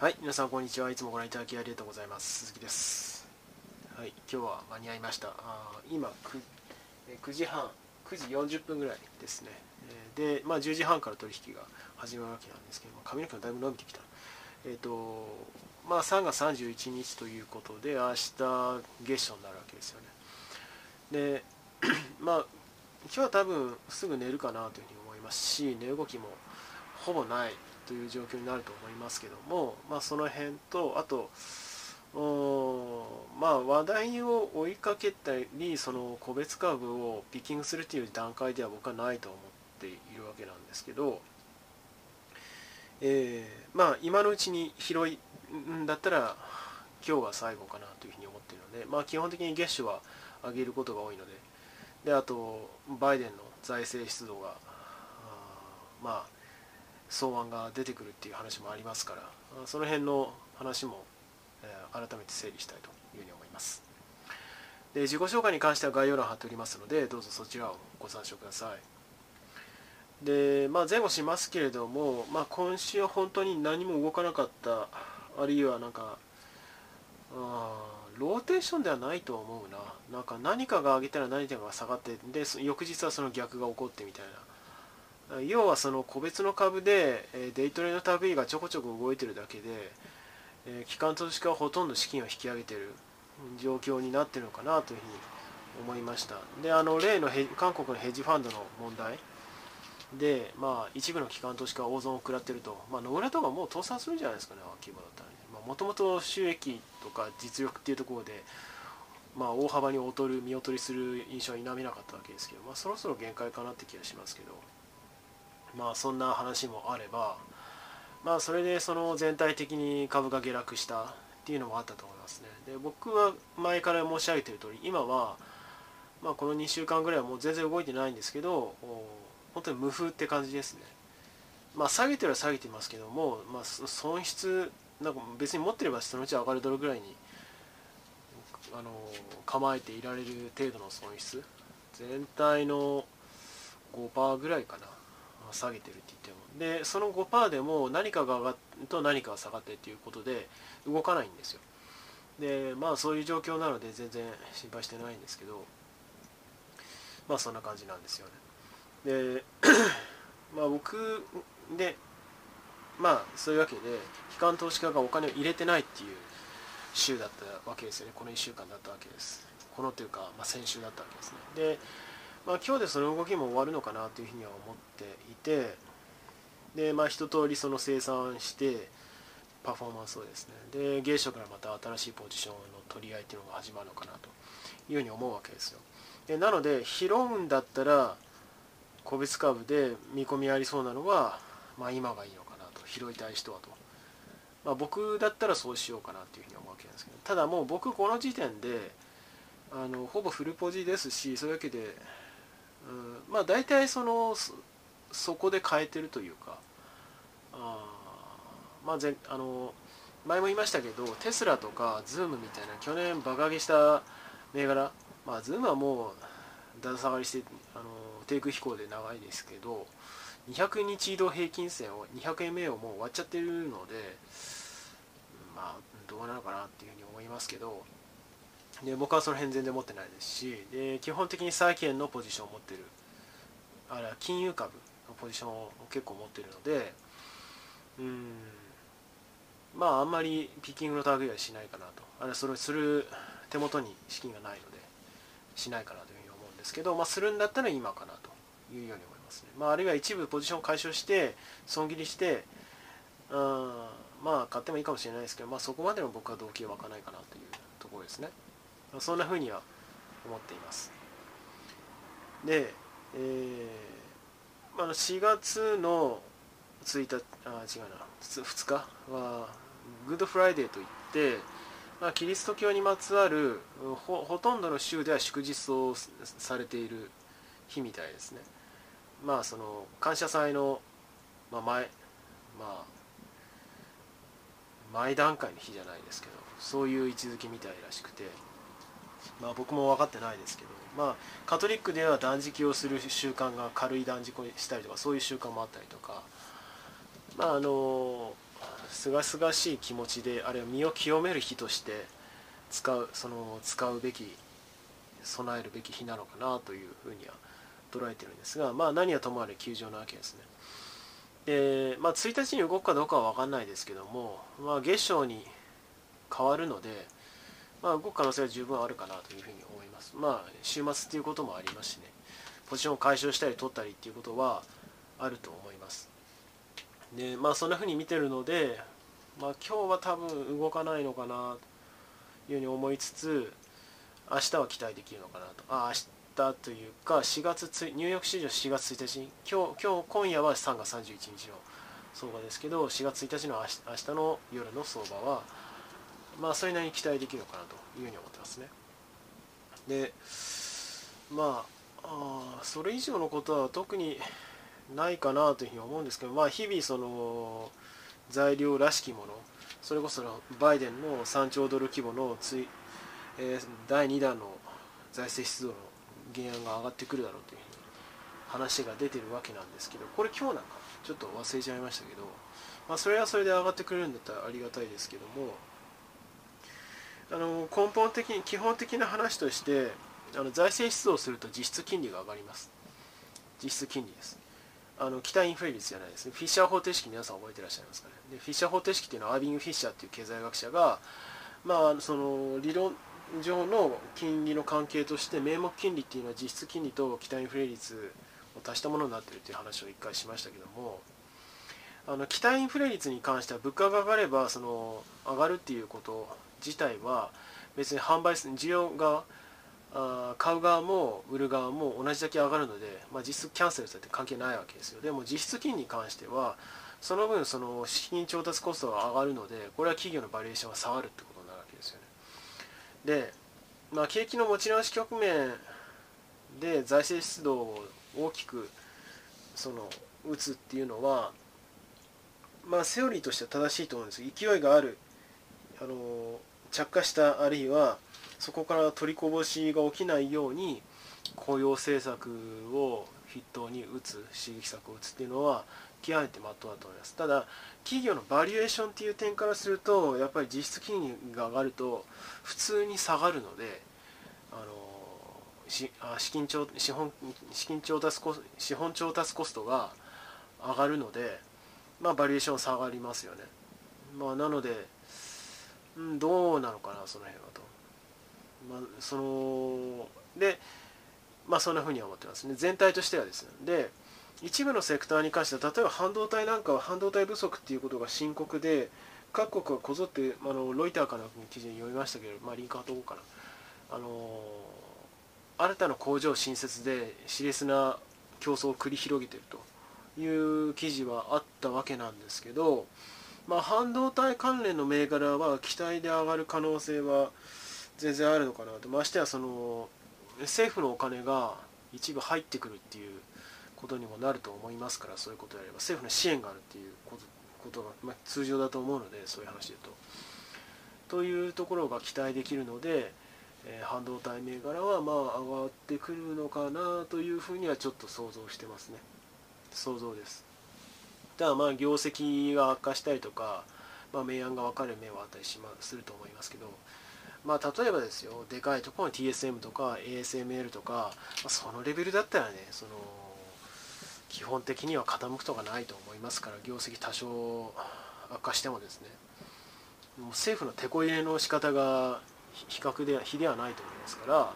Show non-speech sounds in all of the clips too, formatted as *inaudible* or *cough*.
はい、皆さんこんにちは。いつもご覧いただきありがとうございます。鈴木です。はい、今日は間に合いました。あ今 9, 9時半、9時40分ぐらいですね。えで、まあ、10時半から取引が始まるわけなんですけども、髪の毛がだいぶ伸びてきた。えっ、と、まあ、3月31日ということで、明日月初になるわけですよね。で、*clears throat* まあ、今日は多分すぐ寝るかなというふうに思いますし、寝動きもほぼないという状況になると思いますけども、まあ、その辺とあとまあ話題を追いかけたりその個別株をピッキングするという段階では僕はないと思っているわけなんですけど、えーまあ今のうちに拾いんだったら今日が最後かなというふうに思っているので、まあ、基本的に月初は上げることが多いのでであとバイデンの財政出動があまあ草案が出てくるっていう話もありますからその辺の話も、改めて整理したいというふうに思います。で自己紹介に関しては概要欄貼っておりますのでどうぞそちらをご参照ください。で、まあ、前後しますけれども、まあ、今週は本当に何も動かなかったあるいはなんかあーローテーションではないと思うな。なんか何かが上げたら何かが下がってで翌日はその逆が起こってみたいな。要はその個別の株でデイトレの類がちょこちょこ動いてるだけで、え機関投資家はほとんど資金を引き上げてる状況になってるのかなというふうに思いました。であの例の韓国のヘッジファンドの問題。で、まあ、一部の機関投資家は大損を食らってると、まあ、野村とかもう倒産するんじゃないですかね規模だったらもともと収益とか実力っていうところで、まあ、大幅に劣る見劣りする印象は否めなかったわけですけど、まあ、そろそろ限界かなって気がしますけど。まあそんな話もあればまあそれでその全体的に株が下落したっていうのもあったと思いますね。で僕は前から申し上げている通り今はまあこの2週間ぐらいはもう全然動いてないんですけど本当に無風って感じですね。まあ下げてるは下げてますけども、まあ、損失なんか別に持ってればそのうち上がるドルぐらいにあの構えていられる程度の損失全体の5%ぐらいかな。下げてるって言っても。でその5%でも何かが上がると何かが下がってっていうことで動かないんですよ。でまあそういう状況なので全然心配してないんですけどまあそんな感じなんですよね。で *clears throat* まあ僕でまあそういうわけで機関投資家がお金を入れてないっていう週だったわけですよね。この1週間だったわけです。このというか、まあ、先週だったわけですね。で、まあ、今日でその動きも終わるのかなというふうには思っていてでまあ一通りその生産してパフォーマンスをですねで芸初からまた新しいポジションの取り合いっていうのが始まるのかなというふうに思うわけですよ。でなので拾うんだったら個別株で見込みありそうなのは、まあ、今がいいのかなと。拾いたい人はと、まあ、僕だったらそうしようかなというふうに思うわけですけどただもう僕この時点であのほぼフルポジですしそういうわけで、うん、まあ大体そのそそこで変えてるというかあまあぜあの前も言いましたけどテスラとか Zoom みたいな去年バカ上げした銘柄まあ Zoomはもうだだ下がりしてあの低空飛行で長いですけど200日移動平均線を 200MA をもう終わっちゃってるのでまあどうなのかなっていうふうに思いますけどで僕はその辺全然持ってないですしで基本的に債券のポジションを持ってるあれは金融株のポジションを結構持ってるのでうんまああんまりピッキングの類はしないかなと。あれはそれをする手元に資金がないのでしないかなというふうに思うんですけど、まあ、するんだったら今かなというように思いますね、まあ、あるいは一部ポジションを解消して損切りしてうんまあ買ってもいいかもしれないですけど、まあ、そこまでの僕は動機は湧かないかなというところですね、そんなふうには思っています。で、えーまあ、4月の1日あ違うな。2日はグッドフライデーといって、まあ、キリスト教にまつわるほほとんどの州では祝日とされている日みたいですね。まあその感謝祭の、まあ、前まあ前段階の日じゃないですけどそういう位置づけみたいらしくて。まあ僕も分かってないですけどまあカトリックでは断食をする習慣が軽い断食をしたりとかそういう習慣もあったりとかまああのすがすがしい気持ちであるいは身を清める日として使うその使うべき備えるべき日なのかなというふうには捉えてるんですが、まあ、何はともあれ休場なわけですね。で、まあ、1日に動くかどうかは分かんないですけども、まあ、月賞に変わるので、まあ、動く可能性は十分あるかなというふうに思います。まあ、週末っていうこともありますしね、ポジションを解消したり取ったりっていうことはあると思います。で、まあ、そんなふうに見てるので、まあ、今日は多分動かないのかなというふうに思いつつ、明日は期待できるのかなと。あ、明日というか、4月つニューヨーク市場4月1日、今日、今日今夜は3月31日の相場ですけど、4月1日の明日の夜の相場は、まあ、それなりに期待できるのかなというふうに思ってますね。で、まあ、あそれ以上のことは特にないかなというふうに思うんですけど、まあ、日々その材料らしきものそれこそバイデンの3兆ドル規模のつい、えー、第2弾の財政出動の原案が上がってくるだろうというう話が出てるわけなんですけどこれ今日なんかちょっと忘れちゃいましたけど、まあ、それはそれで上がってくれるんだったらありがたいですけどもあの根本的に基本的な話としてあの財政出動すると実質金利が上がります。実質金利です。あの期待インフレ率じゃないです。ねフィッシャー方程式皆さん覚えてらっしゃいますかね。でフィッシャー方程式っていうのはアービング・フィッシャーっていう経済学者がまあその理論上の金利の関係として名目金利っていうのは実質金利と期待インフレ率を足したものになっているという話を一回しましたけどもあの期待インフレ率に関しては物価が上がればその上がるっていうこと自体は別に販売する需要があ買う側も売る側も同じだけ上がるので、まあ、実質キャンセルされて関係ないわけですよ。でも実質金に関してはその分その資金調達コストが上がるのでこれは企業のバリエーションが下がるってことになるわけですよね。で、まあ、景気の持ち直し局面で財政出動を大きくその打つっていうのはまあセオリーとしては正しいと思うんです勢いがあるあの着火したあるいはそこから取りこぼしが起きないように雇用政策を筆頭に打つ刺激策を打つっていうのは極めてまっとうだと思います。ただ企業のバリエーションっていう点からするとやっぱり実質金利が上がると普通に下がるのであのしあ資金調資本資金調達コ資本調達コストが上がるのでまあバリエーション下がりますよね。まあなので、うん、どうなのかなその辺はと。まあ、そのでまあそんなふうには思ってますね。全体としてはですね。で一部のセクターに関しては例えば半導体なんかは半導体不足っていうことが深刻で各国はこぞってあのロイターかなの記事に読みましたけど、まあ、リンク貼っとこうかな。あの新たな工場新設で熾烈な競争を繰り広げてるという記事はあったわけなんですけど、まあ、半導体関連の銘柄は期待で上がる可能性は全然あるのかなと。ましてやその政府のお金が一部入ってくるっていうことにもなると思いますからそういうことであれば。政府の支援があるっていうことが、まあ、通常だと思うのでそういう話で言うと。というところが期待できるので、えー、半導体銘柄はまあ上がってくるのかなというふうにはちょっと想像してますね。想像です。たまあ業績が悪化したりとか、まあ、明暗が分かる面はあったりしますると思いますけどまあ、例えばですよでかいところの TSM とか ASML とか、まあ、そのレベルだったらねその基本的には傾くとかないと思いますから業績多少悪化してもですねもう政府の手こ入れの仕方が比較で比ではないと思いますから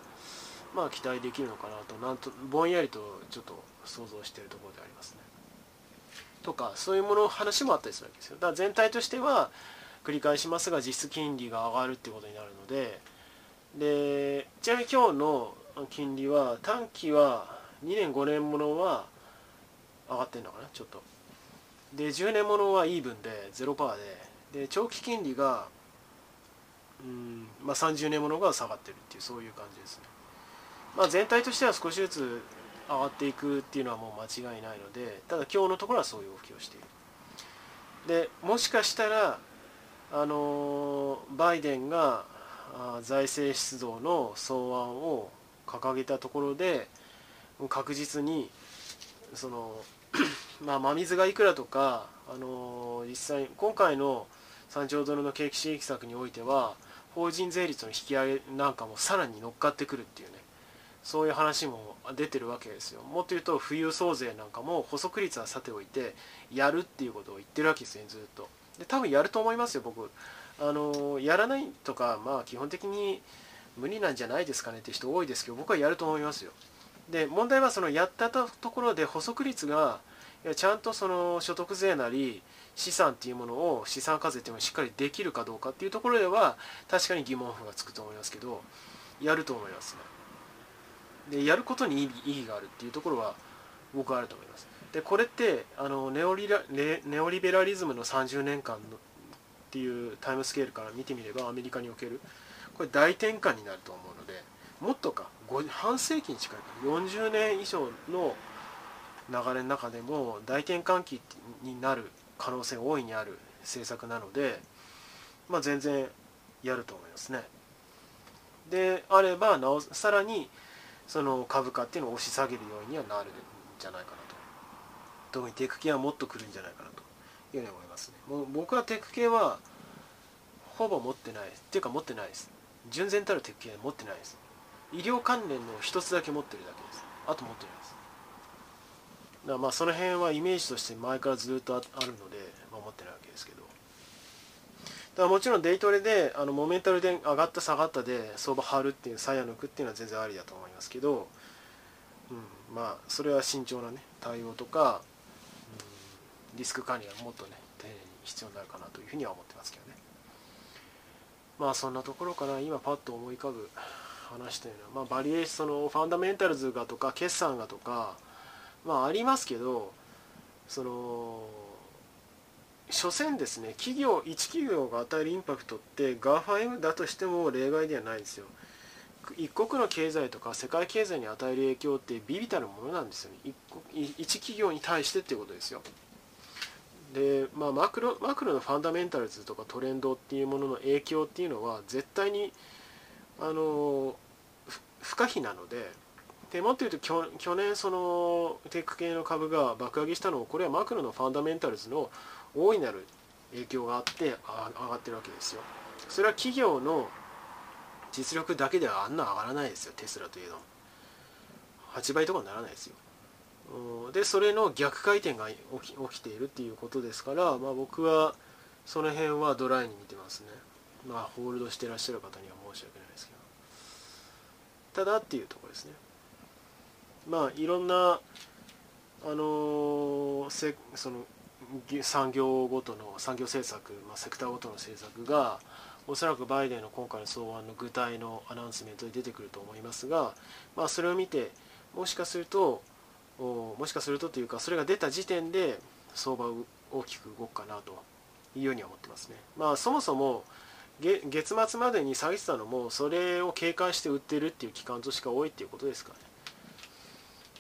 まあ期待できるのかなとなんとぼんやりとちょっと想像しているところでありますね。とかそういうもの話もあったりするわけですよ。だから全体としては繰り返しますが実質金利が上がるっていうことになるので。でちなみに今日の金利は短期は2年5年ものは上がってるのかなちょっと。で10年ものはイーブンで0%で。で長期金利がうん、まあ、30年ものが下がってるっていうそういう感じですね、まあ、全体としては少しずつ上がっていくっていうのはもう間違いないのでただ今日のところはそういう動きをしている。でもしかしたらあのバイデンが財政出動の草案を掲げたところで確実にその *coughs* まあ、真水がいくらとか、あの、実際今回の3兆ドルの景気刺激策においては法人税率の引き上げなんかもさらに乗っかってくるっていうね。そういう話も出てるわけですよ。もっと言うと富裕増税なんかも補足率はさておいてやるっていうことを言ってるわけですねずっと。で多分やると思いますよ僕。あのやらないとかまあ基本的に無理なんじゃないですかねって人多いですけど僕はやると思いますよ。で問題はそのやったところで補足率がいやちゃんとその所得税なり資産っていうものを資産課税っていうのをしっかりできるかどうかっていうところでは確かに疑問符がつくと思いますけどやると思いますね。でやることに意義があるっていうところは僕はあると思いますでこれってあのネオリラネオリベラリズムの30年間のっていうタイムスケールから見てみればアメリカにおけるこれ大転換になると思うのでもっとか半世紀に近い40年以上の流れの中でも大転換期になる可能性が大いにある政策なので、まあ、全然やると思いますね。であればなおさらにその株価っていうのを押し下げるようにはなるんじゃないかなと。特にテック系はもっと来るんじゃないかなと。いうふうに思いますね。もう僕はテック系はほぼ持ってないっていうか持ってないです。純然たるテック系は持ってないです。医療関連の一つだけ持ってるだけです。あと持ってないです。だからまあその辺はイメージとして前からずっとあるので、まあ、持ってないわけですけど。からもちろんデイトレであのモメンタルで上がった下がったで相場張るっていう鞘抜くっていうのは全然ありだと思いますけど、うん、まあそれは慎重なね対応とか、うん、リスク管理がもっとね丁寧に必要になるかなというふうには思ってますけどね。まあそんなところかな。今パッと思い浮かぶ話というのは、まあ、バリエーションのファンダメンタルズがとか決算がとかまあありますけどその所詮ですね企業一企業が与えるインパクトって GAFAM だとしても例外ではないですよ。一国の経済とか世界経済に与える影響ってビビたるものなんですよね。一企業に対してっていうことですよ。で、まあ、マクロマクロのファンダメンタルズとかトレンドっていうものの影響っていうのは絶対にあの不可避なのででもっと言うと去年そのテック系の株が爆上げしたのもこれはマクロのファンダメンタルズの大いなる影響があって上がってるわけですよ。それは企業の実力だけではあんな上がらないですよ。テスラというの8倍とかにならないですよ。でそれの逆回転が起き起きているっていうことですから、まあ、僕はその辺はドライに見てますね。まあホールドしてらっしゃる方には申し訳ないですけど。ただっていうところですね。まあいろんなあのせその産業ごとの産業政策、まあ、セクターごとの政策がおそらくバイデンの今回の草案の具体のアナウンスメントで出てくると思いますが、まあ、それを見てもしかするともしかするとというかそれが出た時点で相場を大きく動くかなというようには思ってますね。まあそもそも月末までに下げてたのもそれを警戒して売ってるっていう機関としか多いっていうことですかね。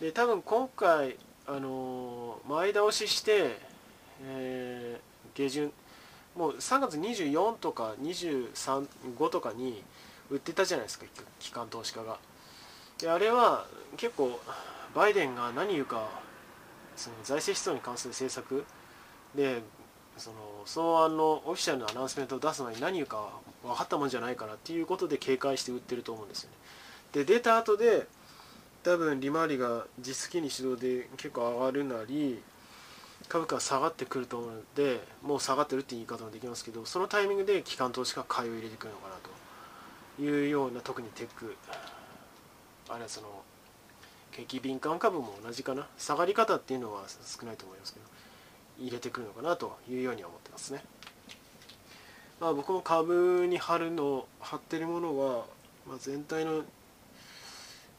で多分今回あの前倒しして、えー、下旬もう3月24とか235とかに売ってたじゃないですか機関投資家が。であれは結構バイデンが何言うかその財政出動に関する政策でその草案のオフィシャルなアナウンスメントを出す前に何言うか分かったもんじゃないかなっていうことで警戒して売ってると思うんですよね。で出た後で多分利回りが実機に主導で結構上がるなり株価が下がってくると思うのでもう下がってるって言い方もできますけどそのタイミングで機関投資家が買いを入れてくるのかなというような特にテックあれはその景気敏感株も同じかな下がり方っていうのは少ないと思いますけど入れてくるのかなというように思ってますね。まあ、僕も株に貼るの貼ってるものは、まあ、全体の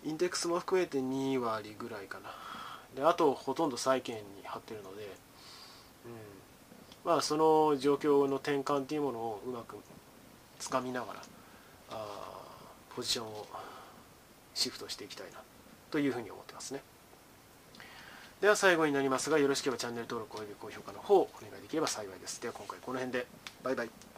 インデックスも含めて2割ぐらいかなであとほとんど債券に貼ってるので、うん、まあその状況の転換っていうものをうまくつかみながらあポジションをシフトしていきたいなというふうに思ってますね。では最後になりますがよろしければチャンネル登録および高評価の方お願いできれば幸いです。では今回この辺で。バイバイ。